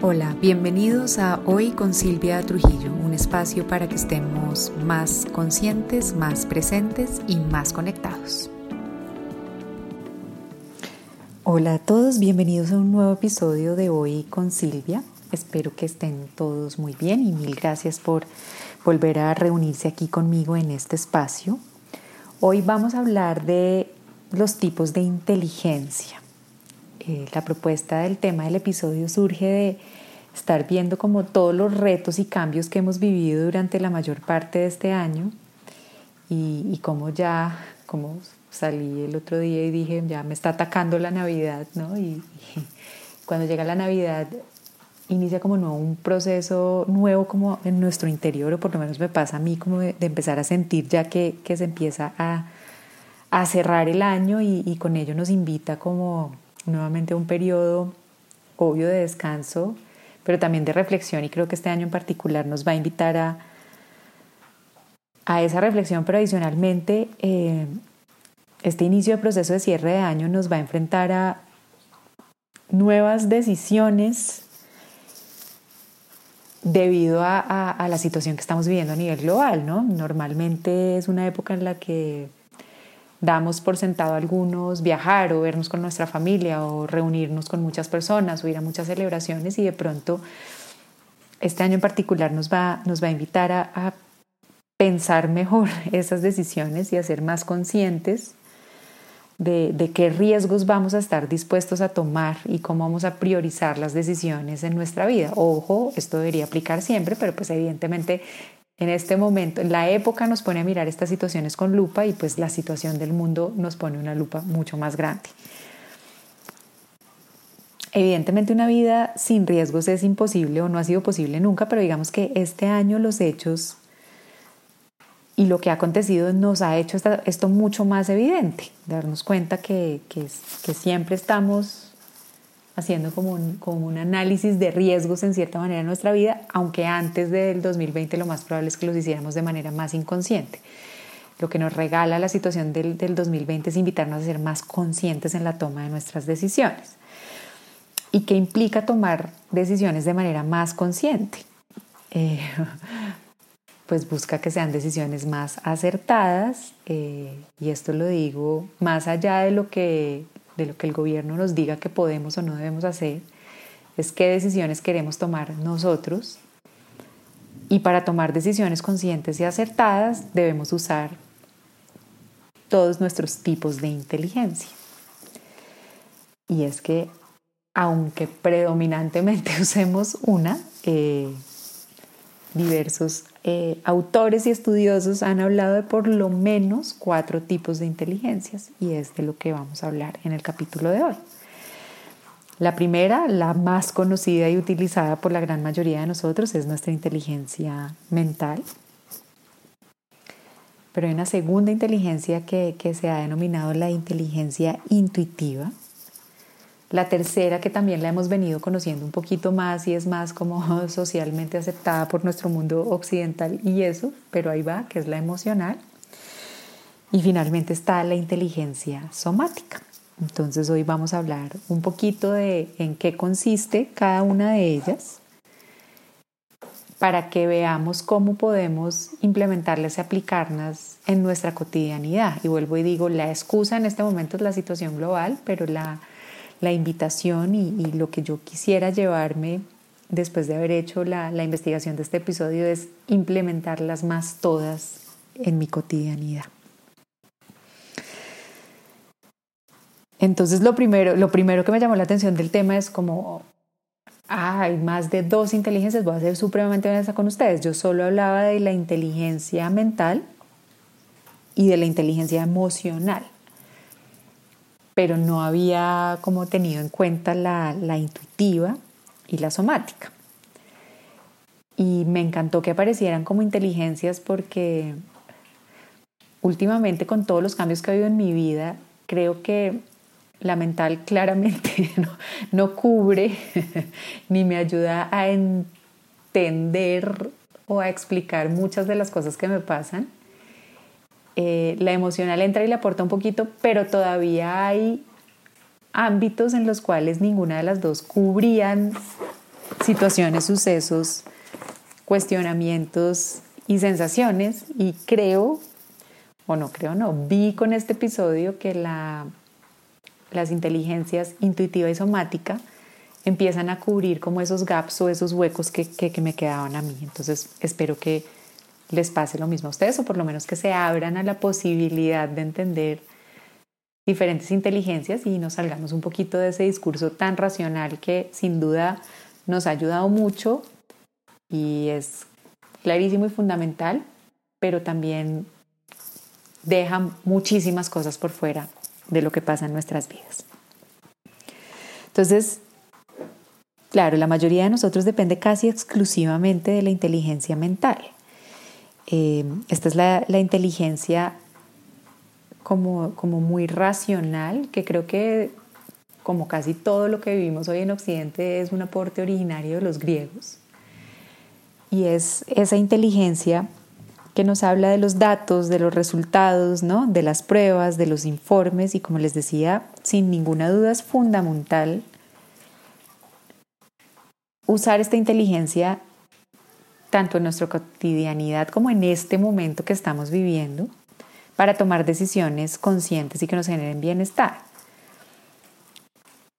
Hola, bienvenidos a Hoy con Silvia Trujillo, un espacio para que estemos más conscientes, más presentes y más conectados. Hola a todos, bienvenidos a un nuevo episodio de Hoy con Silvia. Espero que estén todos muy bien y mil gracias por volver a reunirse aquí conmigo en este espacio. Hoy vamos a hablar de los tipos de inteligencia. La propuesta del tema del episodio surge de estar viendo como todos los retos y cambios que hemos vivido durante la mayor parte de este año y, y como ya, como salí el otro día y dije, ya me está atacando la Navidad, ¿no? Y, y cuando llega la Navidad inicia como no un proceso nuevo como en nuestro interior, o por lo menos me pasa a mí como de, de empezar a sentir ya que, que se empieza a, a, cerrar el año y, y con ello nos invita como nuevamente un periodo obvio de descanso, pero también de reflexión y creo que este año en particular nos va a invitar a, a esa reflexión, pero adicionalmente eh, este inicio de proceso de cierre de año nos va a enfrentar a nuevas decisiones debido a, a, a, la situación que estamos viviendo a nivel global, ¿no? Normalmente es una época en la que damos por sentado algunos viajar o vernos con nuestra familia o reunirnos con muchas personas o ir a muchas celebraciones y de pronto este año en particular nos va, nos va a invitar a, a pensar mejor esas decisiones y a ser más conscientes de, de, qué riesgos vamos a estar dispuestos a tomar y cómo vamos a priorizar las decisiones en nuestra vida. Ojo, esto debería aplicar siempre, pero pues evidentemente en este momento, la época nos pone a mirar estas situaciones con lupa y pues la situación del mundo nos pone una lupa mucho más grande. Evidentemente una vida sin riesgos es imposible o no ha sido posible nunca, pero digamos que este año los hechos y lo que ha acontecido nos ha hecho esto mucho más evidente, darnos cuenta que, que siempre estamos haciendo como un, como un análisis de riesgos en cierta manera en nuestra vida, aunque antes del 2020 lo más probable es que los hiciéramos de manera más inconsciente. Lo que nos regala la situación del, del 2020 es invitarnos a ser más conscientes en la toma de nuestras decisiones. ¿Y qué implica tomar decisiones de manera más consciente? Eh, pues busca que sean decisiones más acertadas eh, y esto lo digo más allá de lo que de lo que el gobierno nos diga que podemos o no debemos hacer, es qué decisiones queremos tomar nosotros. Y para tomar decisiones conscientes y acertadas debemos usar todos nuestros tipos de inteligencia. Y es que aunque predominantemente usemos una, eh, diversos eh, autores y estudiosos han hablado de por lo menos cuatro tipos de inteligencias y es de lo que vamos a hablar en el capítulo de hoy. La primera, la más conocida y utilizada por la gran mayoría de nosotros, es nuestra inteligencia mental. Pero hay una segunda inteligencia que, que se ha denominado la inteligencia intuitiva la tercera, que también la hemos venido conociendo un poquito más y es más como socialmente aceptada por nuestro mundo occidental y eso, pero ahí va, que es la emocional. Y finalmente está la inteligencia somática. Entonces hoy vamos a hablar un poquito de en qué consiste cada una de ellas para que veamos cómo podemos implementarlas y aplicarlas en nuestra cotidianidad. Y vuelvo y digo, la excusa en este momento es la situación global, pero la, la invitación y, lo que yo quisiera llevarme después de haber hecho la, la investigación de este episodio es implementarlas más todas en mi cotidianidad. Entonces lo primero, lo primero que me llamó la atención del tema es como, ah, hay más de dos inteligencias, voy a ser supremamente honesta con ustedes. Yo solo hablaba de la inteligencia mental y de la inteligencia emocional pero no había como tenido en cuenta la, la intuitiva y la somática. Y me encantó que aparecieran como inteligencias porque últimamente con todos los cambios que ha habido en mi vida, creo que la mental claramente no, no cubre ni me ayuda a entender o a explicar muchas de las cosas que me pasan eh, la emocional entra y le aporta un poquito, pero todavía hay ámbitos en los cuales ninguna de las dos cubrían situaciones, sucesos, cuestionamientos y sensaciones y creo, o no creo, no, vi con este episodio que la, las inteligencias intuitiva y somática empiezan a cubrir como esos gaps o esos huecos que, me quedaban a mí. Entonces espero que les pase lo mismo a ustedes o por lo menos que se abran a la posibilidad de entender diferentes inteligencias y nos salgamos un poquito de ese discurso tan racional que sin duda nos ha ayudado mucho y es clarísimo y fundamental, pero también deja muchísimas cosas por fuera de lo que pasa en nuestras vidas. Entonces, claro, la mayoría de nosotros depende casi exclusivamente de la inteligencia mental. Eh, esta es la, inteligencia como, como muy racional, que creo que como casi todo lo que vivimos hoy en Occidente es un aporte originario de los griegos. Y es esa inteligencia que nos habla de los datos, de los resultados, ¿no? de las pruebas, de los informes y como les decía, sin ninguna duda es fundamental usar esta inteligencia tanto en nuestra cotidianidad como en este momento que estamos viviendo para tomar decisiones conscientes y que nos generen bienestar.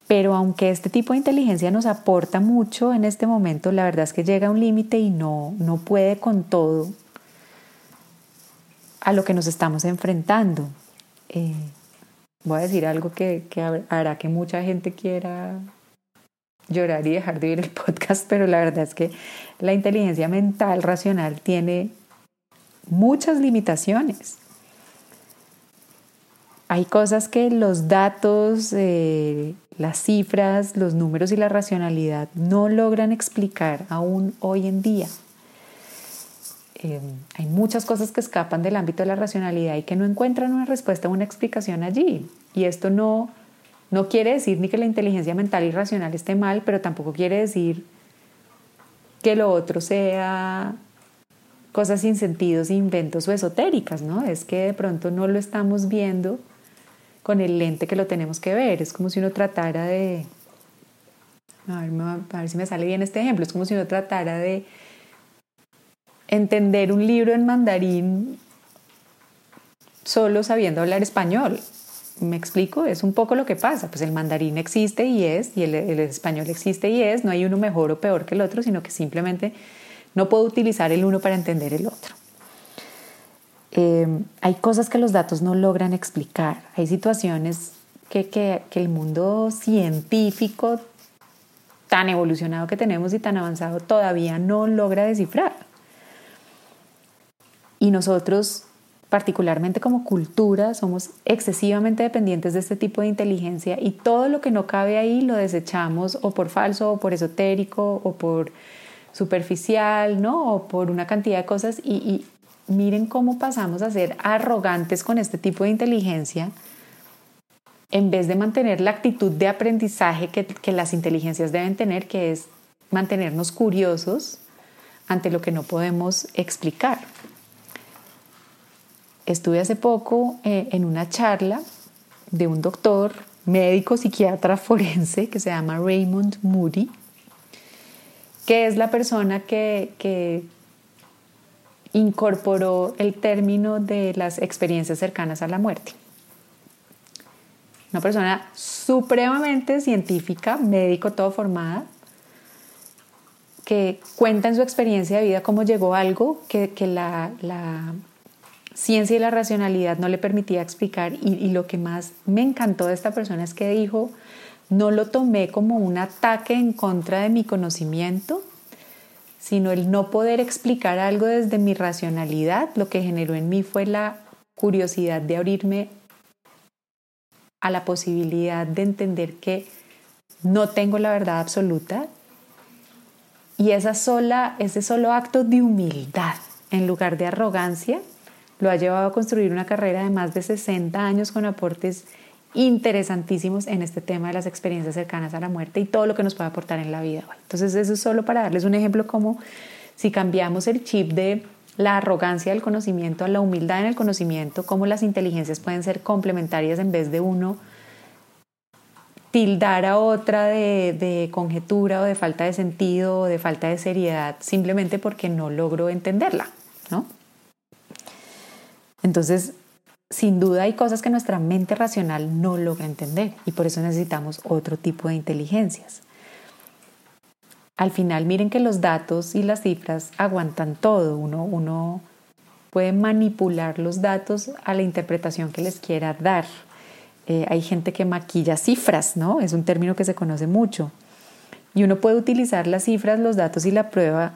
Pero aunque este tipo de inteligencia nos aporta mucho en este momento, la verdad es que llega a un límite y no, no puede con todo a lo que nos estamos enfrentando. Eh, voy a decir algo que, que hará que mucha gente quiera llorar y dejar de oír el podcast, pero la verdad es que la inteligencia mental racional tiene muchas limitaciones hay cosas que los datos, eh, las cifras, los números y la racionalidad no logran explicar aún hoy en día. Em, hay muchas cosas que escapan del ámbito de la racionalidad y que no encuentran una respuesta una explicación allí. Y esto no, no quiere decir ni que la inteligencia mental y racional esté mal, pero tampoco quiere decir que lo otro sea cosas sin sentidos, inventos o esotéricas, ¿no? Es que de pronto no lo estamos viendo con el lente que lo tenemos que ver. Es como si uno tratara de... A ver, si me sale bien este ejemplo. Es como si uno tratara de entender un libro en mandarín solo sabiendo hablar español. ¿Me explico? Es un poco lo que pasa. Pues el mandarín existe y es, y el, español existe y es. No hay uno mejor o peor que el otro, sino que simplemente no puedo utilizar el uno para entender el otro. Eh, hay cosas que los datos no logran explicar, hay situaciones que, que, que, el mundo científico tan evolucionado que tenemos y tan avanzado todavía no logra descifrar. Y nosotros, particularmente como cultura, somos excesivamente dependientes de este tipo de inteligencia y todo lo que no cabe ahí lo desechamos o por falso o por esotérico o por superficial, ¿no? O por una cantidad de cosas y, y miren cómo pasamos a ser arrogantes con este tipo de inteligencia en vez de mantener la actitud de aprendizaje que, que, las inteligencias deben tener, que es mantenernos curiosos ante lo que no podemos explicar. Estuve hace poco eh, en una charla de un doctor médico psiquiatra forense que se llama Raymond Moody, que es la persona que, que incorporó el término de las experiencias cercanas a la muerte. Una persona supremamente científica, médico, todo formada, que cuenta en su experiencia de vida cómo llegó algo que, la, ciencia y la racionalidad no le permitía explicar. Y, y lo que más me encantó de esta persona es que dijo, no lo tomé como un ataque en contra de mi conocimiento, sino el no poder explicar algo desde mi racionalidad, lo que generó en mí fue la curiosidad de abrirme a la posibilidad de entender que no tengo la verdad absoluta y esa sola, ese solo acto de humildad en lugar de arrogancia lo ha llevado a construir una carrera de más de 60 años con aportes interesantísimos en este tema de las experiencias cercanas a la muerte y todo lo que nos puede aportar en la vida. Entonces eso es solo para darles un ejemplo como si cambiamos el chip de la arrogancia del conocimiento a la humildad en el conocimiento, cómo las inteligencias pueden ser complementarias en vez de uno tildar a otra de, de, conjetura o de falta de sentido o de falta de seriedad simplemente porque no logro entenderla, ¿no? Entonces, sin duda hay cosas que nuestra mente racional no logra entender y por eso necesitamos otro tipo de inteligencias. Al final, miren que los datos y las cifras aguantan todo. Uno, uno puede manipular los datos a la interpretación que les quiera dar. Eh, hay gente que maquilla cifras, ¿no? Es un término que se conoce mucho. Y uno puede utilizar las cifras, los datos y la prueba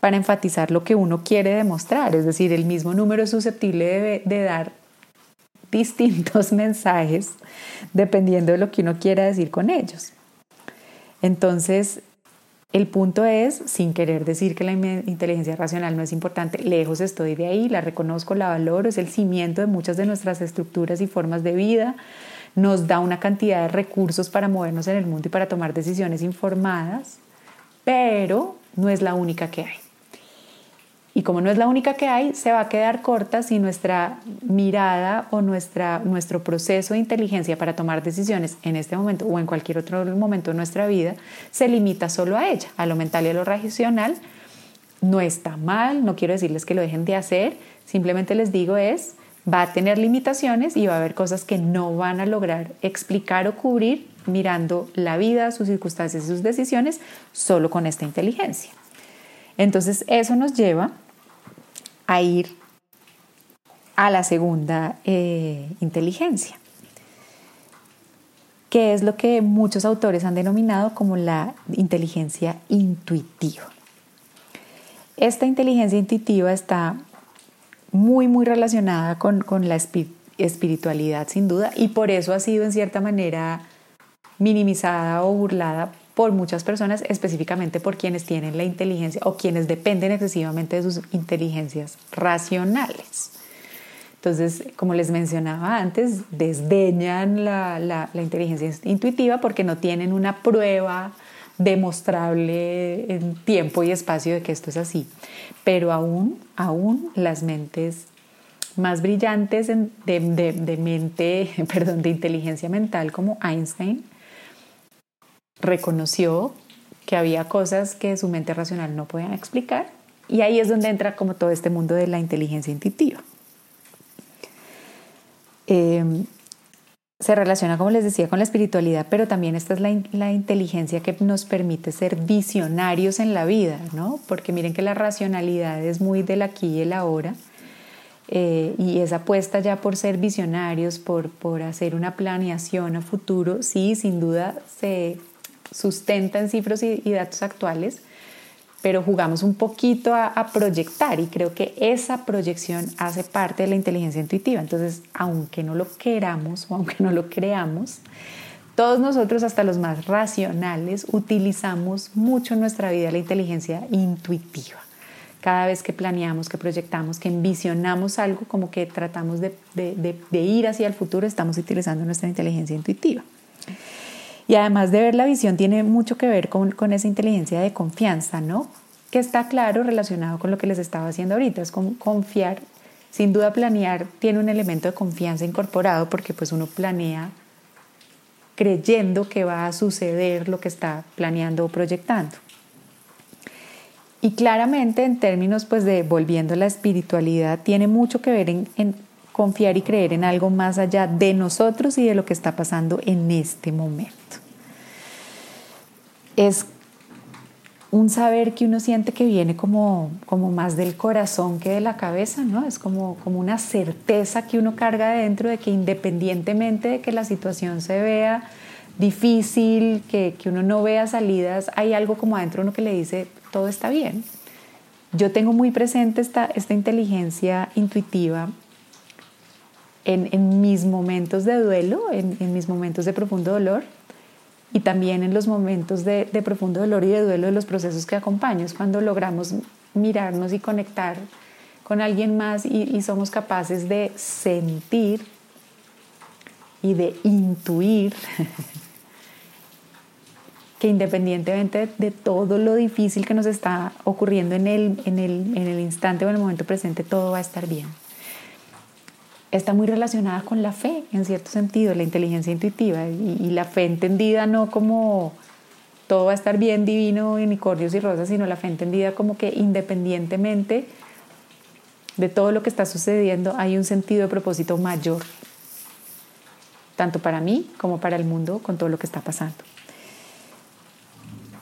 para enfatizar lo que uno quiere demostrar. Es decir, el mismo número es susceptible de, dar distintos mensajes dependiendo de lo que uno quiera decir con ellos. Entonces, el punto es, sin querer decir que la inteligencia racional no es importante, lejos estoy de ahí, la reconozco, la valoro, es el cimiento de muchas de nuestras estructuras y formas de vida, nos da una cantidad de recursos para movernos en el mundo y para tomar decisiones informadas, pero no es la única que hay. Y como no es la única que hay, se va a quedar corta si nuestra mirada o nuestra, nuestro proceso de inteligencia para tomar decisiones en este momento o en cualquier otro momento de nuestra vida se limita solo a ella, a lo mental y a lo racional. No está mal, no quiero decirles que lo dejen de hacer, simplemente les digo es, va a tener limitaciones y va a haber cosas que no van a lograr explicar o cubrir mirando la vida, sus circunstancias y sus decisiones solo con esta inteligencia. Entonces eso nos lleva a ir a la segunda eh, inteligencia, que es lo que muchos autores han denominado como la inteligencia intuitiva. Esta inteligencia intuitiva está muy, muy relacionada con, con la espiritualidad, sin duda, y por eso ha sido en cierta manera minimizada o burlada por muchas personas, específicamente por quienes tienen la inteligencia o quienes dependen excesivamente de sus inteligencias racionales. Entonces, como les mencionaba antes, desdeñan la, la, inteligencia intuitiva porque no tienen una prueba demostrable en tiempo y espacio de que esto es así. Pero aún, aún las mentes más brillantes de, de, de mente, perdón, de inteligencia mental como Einstein, reconoció que había cosas que su mente racional no podía explicar y ahí es donde entra como todo este mundo de la inteligencia intuitiva. Em, se relaciona, como les decía, con la espiritualidad, pero también esta es la, inteligencia que nos permite ser visionarios en la vida, ¿no? Porque miren que la racionalidad es muy del aquí y el ahora, eh, y esa apuesta ya por ser visionarios, por, por hacer una planeación a futuro, sí, sin duda se sustenta en cifras y, datos actuales, pero jugamos un poquito a, proyectar y creo que esa proyección hace parte de la inteligencia intuitiva. Entonces, aunque no lo queramos o aunque no lo creamos, todos nosotros, hasta los más racionales, utilizamos mucho en nuestra vida la inteligencia intuitiva. Cada vez que planeamos, que proyectamos, que envisionamos algo, como que tratamos de ir hacia el futuro, estamos utilizando nuestra inteligencia intuitiva. Y además de ver la visión tiene mucho que ver con, con esa inteligencia de confianza, ¿no? Que está claro relacionado con lo que les estaba haciendo ahorita, es como confiar. Sin duda planear tiene un elemento de confianza incorporado porque pues uno planea creyendo que va a suceder lo que está planeando o proyectando. Y claramente en términos pues de volviendo a la espiritualidad tiene mucho que ver en, en confiar y creer en algo más allá de nosotros y de lo que está pasando en este momento. Es un saber que uno siente que viene como, como más del corazón que de la cabeza, ¿no? Es como, como una certeza que uno carga dentro de que independientemente de que la situación se vea difícil, que, que uno no vea salidas, hay algo como adentro uno que le dice, todo está bien. Yo tengo muy presente esta, esta inteligencia intuitiva en, mis momentos de duelo, en, mis momentos de profundo dolor y también en los momentos de, profundo dolor y de duelo de los procesos que acompaño. Es cuando logramos mirarnos y conectar con alguien más y, somos capaces de sentir y de intuir que independientemente de, todo lo difícil que nos está ocurriendo en el, en, el, en el instante o en el momento presente, todo va a estar bien. Está muy relacionada con la fe, en cierto sentido, la inteligencia intuitiva y, la fe entendida no como todo va a estar bien, divino, unicornios y rosas, sino la fe entendida como que independientemente de todo lo que está sucediendo hay un sentido de propósito mayor, tanto para mí como para el mundo con todo lo que está pasando.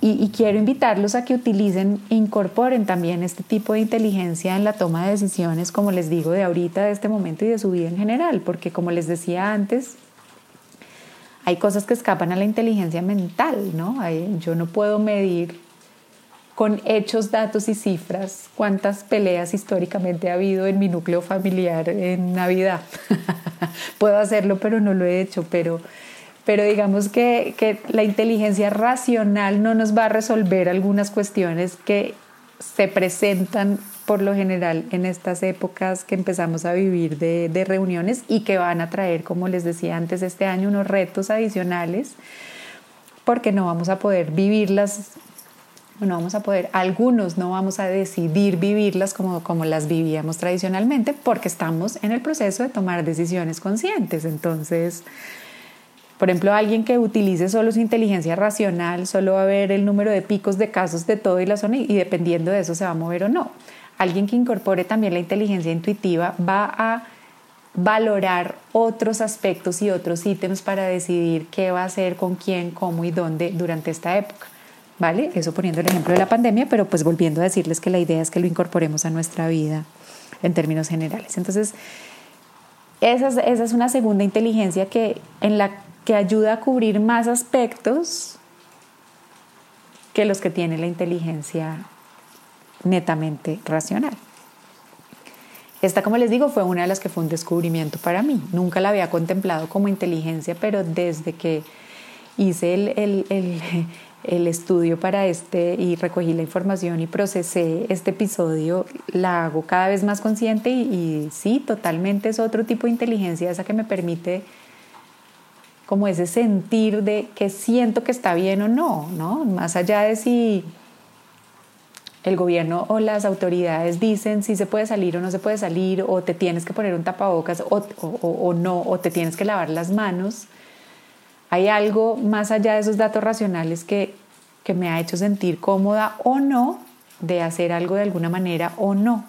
Y, quiero invitarlos a que utilicen e incorporen también este tipo de inteligencia en la toma de decisiones, como les digo, de ahorita, de este momento y de su vida en general, porque como les decía antes, hay cosas que escapan a la inteligencia mental, ¿no? yo no puedo medir con hechos, datos y cifras cuántas peleas históricamente ha habido en mi núcleo familiar en Navidad. puedo hacerlo, pero no lo he hecho, pero pero digamos que, que, la inteligencia racional no nos va a resolver algunas cuestiones que se presentan por lo general en estas épocas que empezamos a vivir de, de reuniones y que van a traer, como les decía antes, este año unos retos adicionales porque no vamos a poder vivirlas no vamos a poder, algunos no vamos a decidir vivirlas como, como las vivíamos tradicionalmente porque estamos en el proceso de tomar decisiones conscientes. Entonces, por ejemplo, alguien que utilice solo su inteligencia racional, solo va a ver el número de picos de casos de todo y la zona y dependiendo de eso se va a mover o no. Alguien que incorpore también la inteligencia intuitiva va a valorar otros aspectos y otros ítems para decidir qué va a hacer, con quién, cómo y dónde durante esta época. ¿Vale? Eso poniendo el ejemplo de la pandemia, pero pues volviendo a decirles que la idea es que lo incorporemos a nuestra vida en términos generales. Entonces, esa es, esa es una segunda inteligencia que, en la que ayuda a cubrir más aspectos que los que tiene la inteligencia netamente racional. Esta, como les digo, fue una de las que fue un descubrimiento para mí. Nunca la había contemplado como inteligencia, pero desde que hice el, el, estudio para este y recogí la información y procesé este episodio, la hago cada vez más consciente y sí, totalmente es otro tipo de inteligencia esa que me permite como ese sentir de que siento que está bien o no, ¿no? Más allá de si el gobierno o las autoridades dicen si se puede salir o no se puede salir, o te tienes que poner un tapabocas o, o, no, o te tienes que lavar las manos, hay algo más allá de esos datos racionales que, que me ha hecho sentir cómoda o no de hacer algo de alguna manera o no.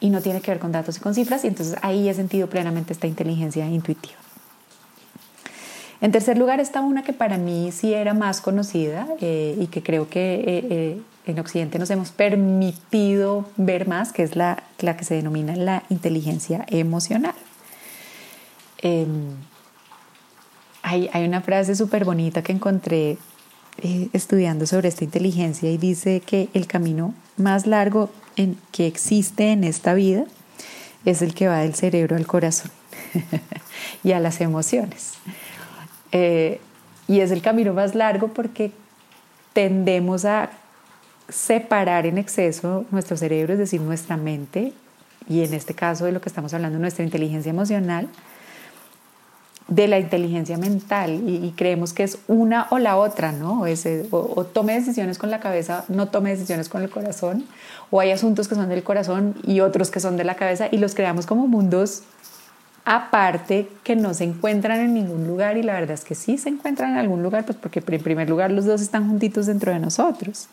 Y no tiene que ver con datos y con cifras, y entonces ahí he sentido plenamente esta inteligencia intuitiva. En tercer lugar está una que para mí sí era más conocida eh, y que creo que eh, eh, en Occidente nos hemos permitido ver más, que es la, la que se denomina la inteligencia emocional. Em, hay, hay, una frase súper bonita que encontré estudiando sobre esta inteligencia y dice que el camino más largo que existe en esta vida es el que va del cerebro al corazón y a las emociones. Eh, y es el camino más largo porque tendemos a separar en exceso nuestro cerebro, es decir, nuestra mente, y en este caso de lo que estamos hablando, nuestra inteligencia emocional, de la inteligencia mental y, creemos que es una o la otra, ¿no? o, tome decisiones con la cabeza, no tome decisiones con el corazón, o hay asuntos que son del corazón y otros que son de la cabeza y los creamos como mundos aparte que no se encuentran en ningún lugar y la verdad es que sí se encuentran en algún lugar, pues porque en primer lugar los dos están juntitos dentro de nosotros.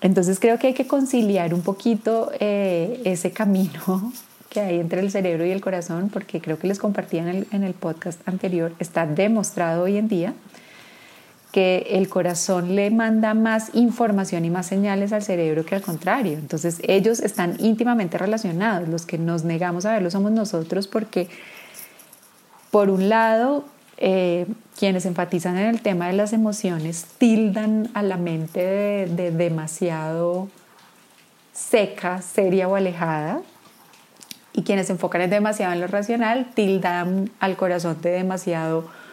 Entonces creo que hay que conciliar un poquito eh, ese camino que hay entre el cerebro y el corazón, porque creo que les compartí en el, en el podcast anterior, está demostrado hoy en día que el corazón le manda más información y más señales al cerebro que al contrario. Entonces ellos están íntimamente relacionados. Los que nos negamos a verlo somos nosotros porque, por un lado, eh, quienes enfatizan en el tema de las emociones tildan a la mente de, de demasiado seca, seria o alejada. Y quienes enfocan en demasiado en lo racional tildan al corazón de demasiado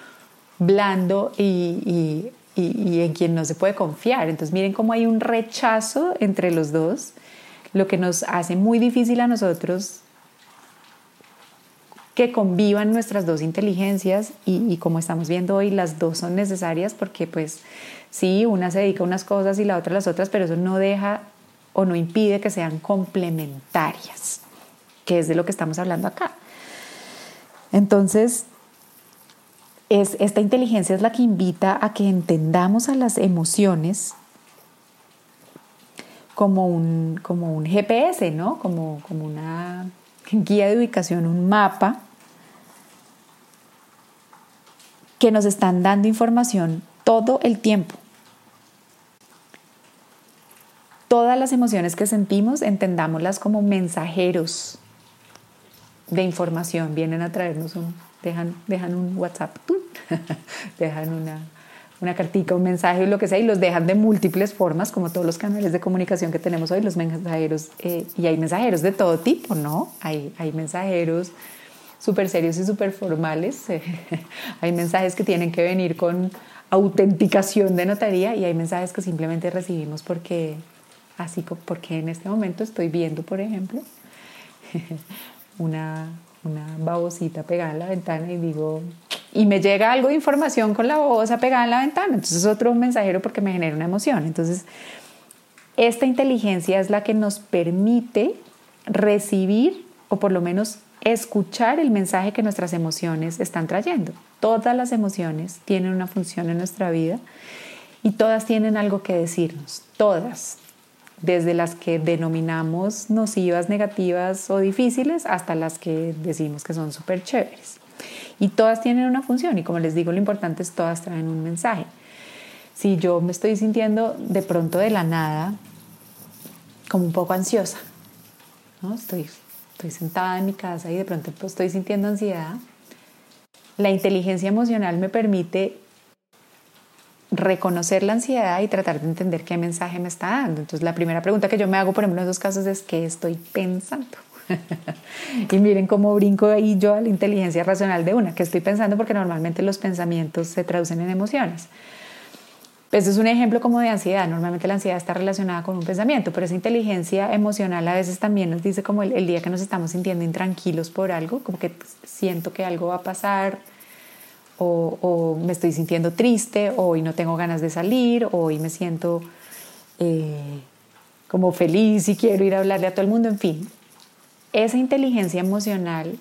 blando y, en quien no se puede confiar. Entonces miren cómo hay un rechazo entre los dos, lo que nos hace muy difícil a nosotros que convivan nuestras dos inteligencias y, como estamos viendo hoy, las dos son necesarias porque pues sí, una se dedica a unas cosas y la otra a las otras, pero eso no deja o no impide que sean complementarias, que es de lo que estamos hablando acá. Entonces, es, esta inteligencia es la que invita a que entendamos a las emociones como un, como un GPS, ¿no? Como, como una guía de ubicación, un mapa que nos están dando información todo el tiempo. Todas las emociones que sentimos, entendámoslas como mensajeros de información. Vienen a traernos un, dejan, dejan un WhatsApp, dejan una, una cartica, un mensaje, lo que sea, y los dejan de múltiples formas, como todos los canales de comunicación que tenemos hoy, los mensajeros, eh, y hay mensajeros de todo tipo, ¿no? Hay, hay mensajeros súper serios y súper formales, hay mensajes que tienen que venir con autenticación de notaría y hay mensajes que simplemente recibimos porque, así porque en este momento estoy viendo, por ejemplo, una, una babosita pegada en la ventana y digo, y me llega algo de información con la voz pegada en la ventana. Entonces es otro mensajero porque me genera una emoción. Entonces, esta inteligencia es la que nos permite recibir o por lo menos escuchar el mensaje que nuestras emociones están trayendo. Todas las emociones tienen una función en nuestra vida y todas tienen algo que decirnos, todas, desde las que denominamos nocivas, negativas o difíciles hasta las que decimos que son súper chéveres. Y todas tienen una función y como les digo, lo importante es todas traen un mensaje. Si yo me estoy sintiendo de pronto de la nada como un poco ansiosa, ¿no? estoy, estoy sentada en mi casa y de pronto pues, estoy sintiendo ansiedad, la inteligencia emocional me permite reconocer la ansiedad y tratar de entender qué mensaje me está dando. Entonces la primera pregunta que yo me hago, por ejemplo, en esos casos es ¿qué estoy pensando? y miren cómo brinco ahí yo a la inteligencia racional de una, que estoy pensando porque normalmente los pensamientos se traducen en emociones. Este es un ejemplo como de ansiedad. Normalmente la ansiedad está relacionada con un pensamiento, pero esa inteligencia emocional a veces también nos dice como el, día que nos estamos sintiendo intranquilos por algo, como que siento que algo va a pasar, o, me estoy sintiendo triste, o hoy no tengo ganas de salir, o hoy me siento eh, como feliz y quiero ir a hablarle a todo el mundo, en fin. Esa inteligencia emocional,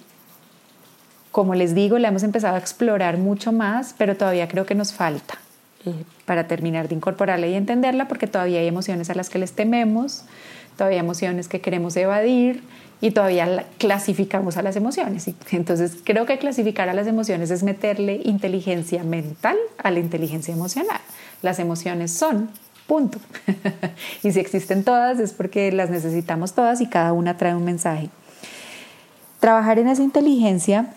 como les digo, la hemos empezado a explorar mucho más, pero todavía creo que nos falta eh, para terminar de incorporarla y entenderla, porque todavía hay emociones a las que les tememos, todavía hay emociones que queremos evadir y todavía clasificamos a las emociones. Entonces creo que clasificar a las emociones es meterle inteligencia mental a la inteligencia emocional. Las emociones son punto. y si existen todas es porque las necesitamos todas y cada una trae un mensaje. Trabajar en esa inteligencia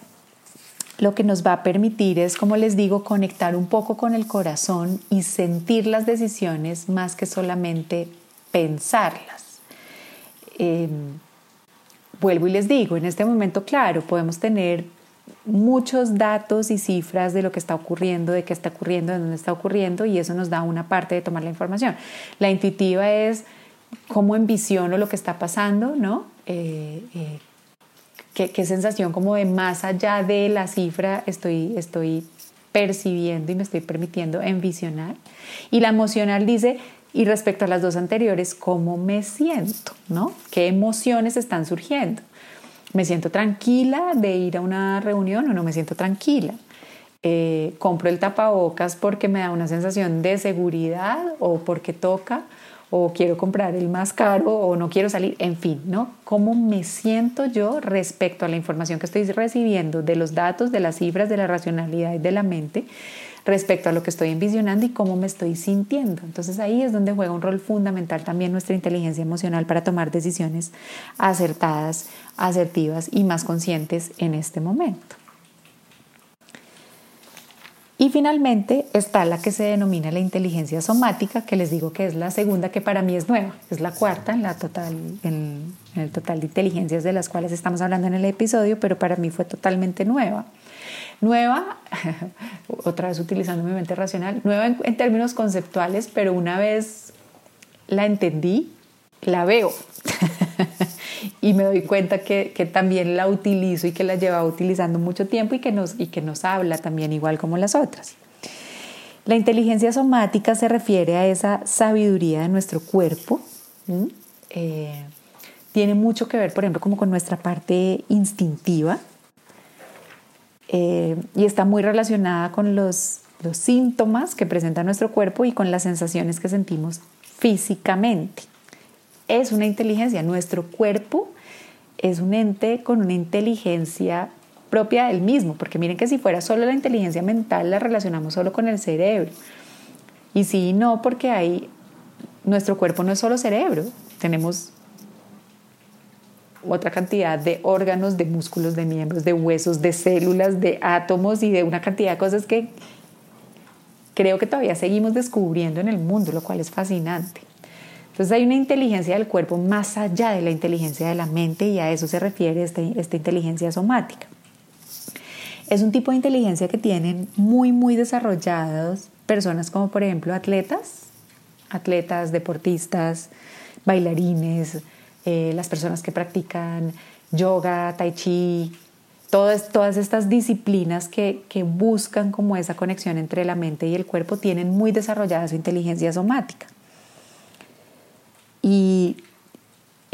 lo que nos va a permitir es, como les digo, conectar un poco con el corazón y sentir las decisiones más que solamente pensarlas. Em, vuelvo y les digo, en este momento, claro, podemos tener muchos datos y cifras de lo que está ocurriendo, de qué está ocurriendo, de dónde está ocurriendo, y eso nos da una parte de tomar la información. La intuitiva es cómo envisiono lo que está pasando, ¿no? Eh, eh, qué, sensación como de más allá de la cifra estoy, estoy percibiendo y me estoy permitiendo envisionar. Y la emocional dice, y respecto a las dos anteriores, ¿cómo me siento? ¿no? ¿Qué emociones están surgiendo? ¿Me siento tranquila de ir a una reunión o no me siento tranquila? Eh, ¿Compro el tapabocas porque me da una sensación de seguridad o porque toca? o quiero comprar el más caro o no quiero salir, en fin, ¿no? ¿Cómo me siento yo respecto a la información que estoy recibiendo de los datos, de las cifras, de la racionalidad y de la mente? Respecto a lo que estoy envisionando y cómo me estoy sintiendo. Entonces ahí es donde juega un rol fundamental también nuestra inteligencia emocional para tomar decisiones acertadas, asertivas y más conscientes en este momento. Y finalmente está la que se denomina la inteligencia somática, que les digo que es la segunda, que para mí es nueva, es la cuarta en, la total, en, el total de inteligencias de las cuales estamos hablando en el episodio, pero para mí fue totalmente nueva. Nueva, otra vez utilizando mi mente racional, nueva en términos conceptuales, pero una vez la entendí, la veo. y me doy cuenta que, que, también la utilizo y que la llevaba utilizando mucho tiempo y que, nos, y que nos habla también igual como las otras. La inteligencia somática se refiere a esa sabiduría de nuestro cuerpo. Eh, tiene mucho que ver, por ejemplo, como con nuestra parte instintiva. Eh, y está muy relacionada con los, síntomas que presenta nuestro cuerpo y con las sensaciones que sentimos físicamente. Es una inteligencia, nuestro cuerpo es un ente con una inteligencia propia del mismo, porque miren que si fuera solo la inteligencia mental la relacionamos solo con el cerebro. Y si no, porque hay, nuestro cuerpo no es solo cerebro, tenemos otra cantidad de órganos, de músculos, de miembros, de huesos, de células, de átomos y de una cantidad de cosas que creo que todavía seguimos descubriendo en el mundo, lo cual es fascinante. Entonces hay una inteligencia del cuerpo más allá de la inteligencia de la mente y a eso se refiere este, esta inteligencia somática. Es un tipo de inteligencia que tienen muy, muy desarrollados personas como por ejemplo atletas, atletas, deportistas, bailarines, eh, las personas que practican yoga, tai chi, todas, todas estas disciplinas que, que buscan como esa conexión entre la mente y el cuerpo tienen muy desarrollada su inteligencia somática. Y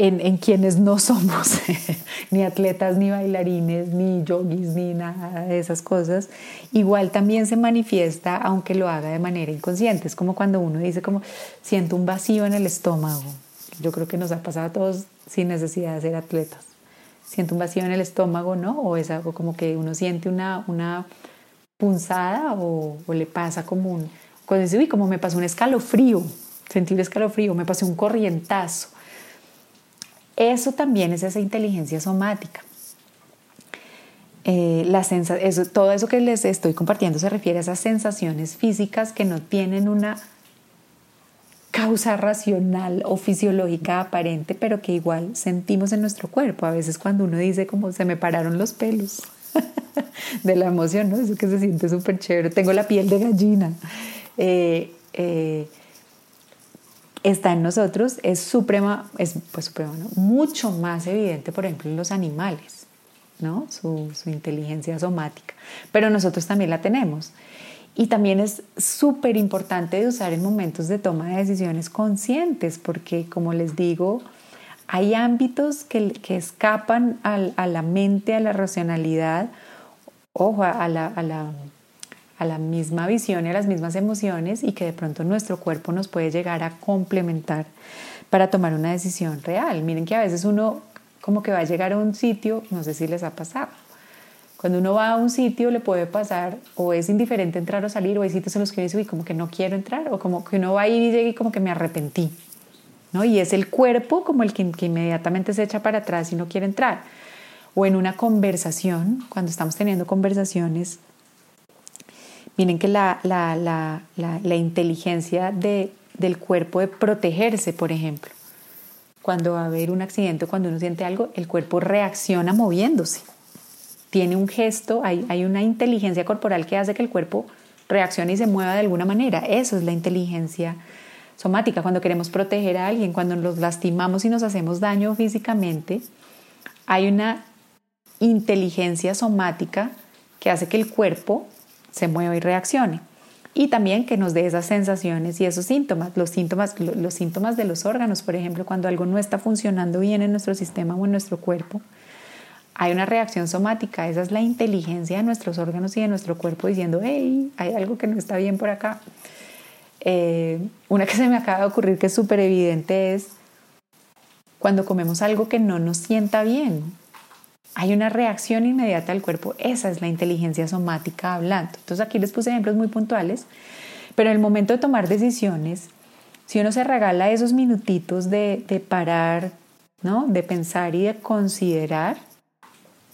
en, quienes no somos ni atletas, ni bailarines, ni yogis, ni nada de esas cosas, igual también se manifiesta aunque lo haga de manera inconsciente. Es como cuando uno dice como siento un vacío en el estómago. Yo creo que nos ha pasado a todos sin necesidad de ser atletas. Siento un vacío en el estómago, ¿no? O es algo como que uno siente una, una punzada o, le pasa como un... Cuando dice, uy, como me pasó un escalofrío, sentí un escalofrío, me pasó un corrientazo eso también es esa inteligencia somática. Eh, la eso, todo eso que les estoy compartiendo se refiere a esas sensaciones físicas que no tienen una causa racional o fisiológica aparente, pero que igual sentimos en nuestro cuerpo. A veces cuando uno dice como se me pararon los pelos de la emoción, ¿no? Eso que se siente súper chévere, tengo la piel de gallina. Eh, eh, está en nosotros es suprema, es pues suprema, mucho más evidente, por ejemplo, en los animales, ¿no? Su, su inteligencia somática. Pero nosotros también la tenemos. Y también es súper importante de usar en momentos de toma de decisiones conscientes, porque como les digo, hay ámbitos que, que escapan a la mente, a la racionalidad, ojo, a la, a la a la misma visión y a las mismas emociones y que de pronto nuestro cuerpo nos puede llegar a complementar para tomar una decisión real. Miren que a veces uno como que va a llegar a un sitio, no sé si les ha pasado. Cuando uno va a un sitio le puede pasar o es indiferente entrar o salir o hay sitios en los que dice, uy, como que no quiero entrar o como que uno va a ir y llega y como que me arrepentí. ¿no? Y es el cuerpo como el que, que inmediatamente se echa para atrás y no quiere entrar. O en una conversación, cuando estamos teniendo conversaciones Miren que la, la, la, la inteligencia de, del cuerpo de protegerse, por ejemplo, cuando va a haber un accidente cuando uno siente algo, el cuerpo reacciona moviéndose. Tiene un gesto, hay, hay una inteligencia corporal que hace que el cuerpo reaccione y se mueva de alguna manera. Eso es la inteligencia somática. Cuando queremos proteger a alguien, cuando nos lastimamos y nos hacemos daño físicamente, hay una inteligencia somática que hace que el cuerpo se mueva y reaccione. Y también que nos dé esas sensaciones y esos síntomas, los síntomas, los síntomas de los órganos, por ejemplo, cuando algo no está funcionando bien en nuestro sistema o en nuestro cuerpo, hay una reacción somática, esa es la inteligencia de nuestros órganos y de nuestro cuerpo diciendo, hey, hay algo que no está bien por acá. Eh, una que se me acaba de ocurrir que es súper evidente es cuando comemos algo que no nos sienta bien, hay una reacción inmediata del cuerpo. Esa es la inteligencia somática hablando. Entonces aquí les puse ejemplos muy puntuales, pero en el momento de tomar decisiones, si uno se regala esos minutitos de, de parar, ¿no? de pensar y de considerar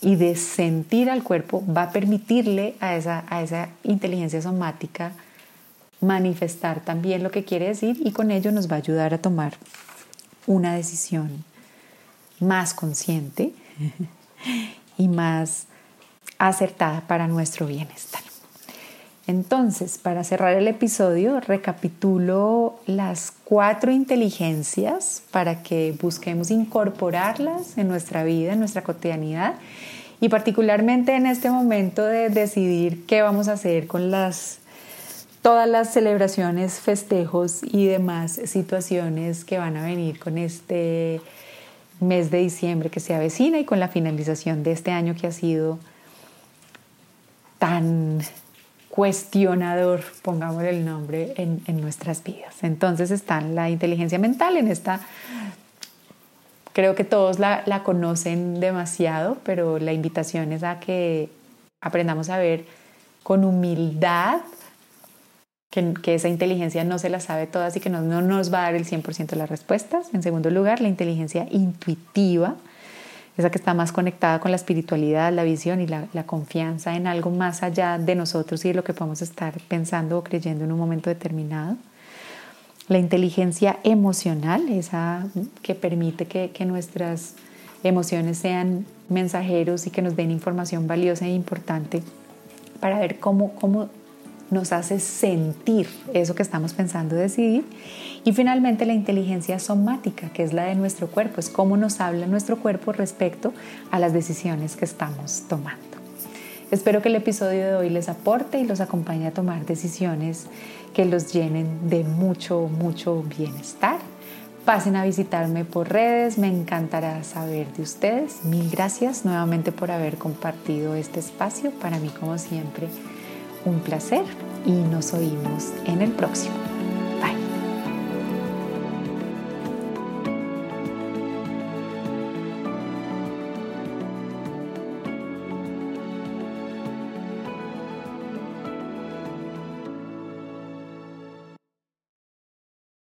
y de sentir al cuerpo, va a permitirle a esa, a esa inteligencia somática manifestar también lo que quiere decir y con ello nos va a ayudar a tomar una decisión más consciente y más acertada para nuestro bienestar. Entonces, para cerrar el episodio, recapitulo las cuatro inteligencias para que busquemos incorporarlas en nuestra vida, en nuestra cotidianidad y particularmente en este momento de decidir qué vamos a hacer con las todas las celebraciones, festejos y demás situaciones que van a venir con este mes de diciembre que se avecina y con la finalización de este año que ha sido tan cuestionador, pongamos el nombre, en, en, nuestras vidas. Entonces está la inteligencia mental en esta... Creo que todos la, la conocen demasiado, pero la invitación es a que aprendamos a ver con humildad que, que, esa inteligencia no se la sabe todas y que no, no nos va a dar el 100% de las respuestas. En segundo lugar, la inteligencia intuitiva, esa que está más conectada con la espiritualidad, la visión y la, confianza en algo más allá de nosotros y de lo que podemos estar pensando o creyendo en un momento determinado. La inteligencia emocional, esa que permite que, que nuestras emociones sean mensajeros y que nos den información valiosa e importante para ver cómo, cómo nos hace sentir eso que estamos pensando decidir. Y finalmente la inteligencia somática, que es la de nuestro cuerpo, es cómo nos habla nuestro cuerpo respecto a las decisiones que estamos tomando. Espero que el episodio de hoy les aporte y los acompañe a tomar decisiones que los llenen de mucho, mucho bienestar. Pasen a visitarme por redes, me encantará saber de ustedes. Mil gracias nuevamente por haber compartido este espacio. Para mí, como siempre, un placer y nos oímos en el próximo.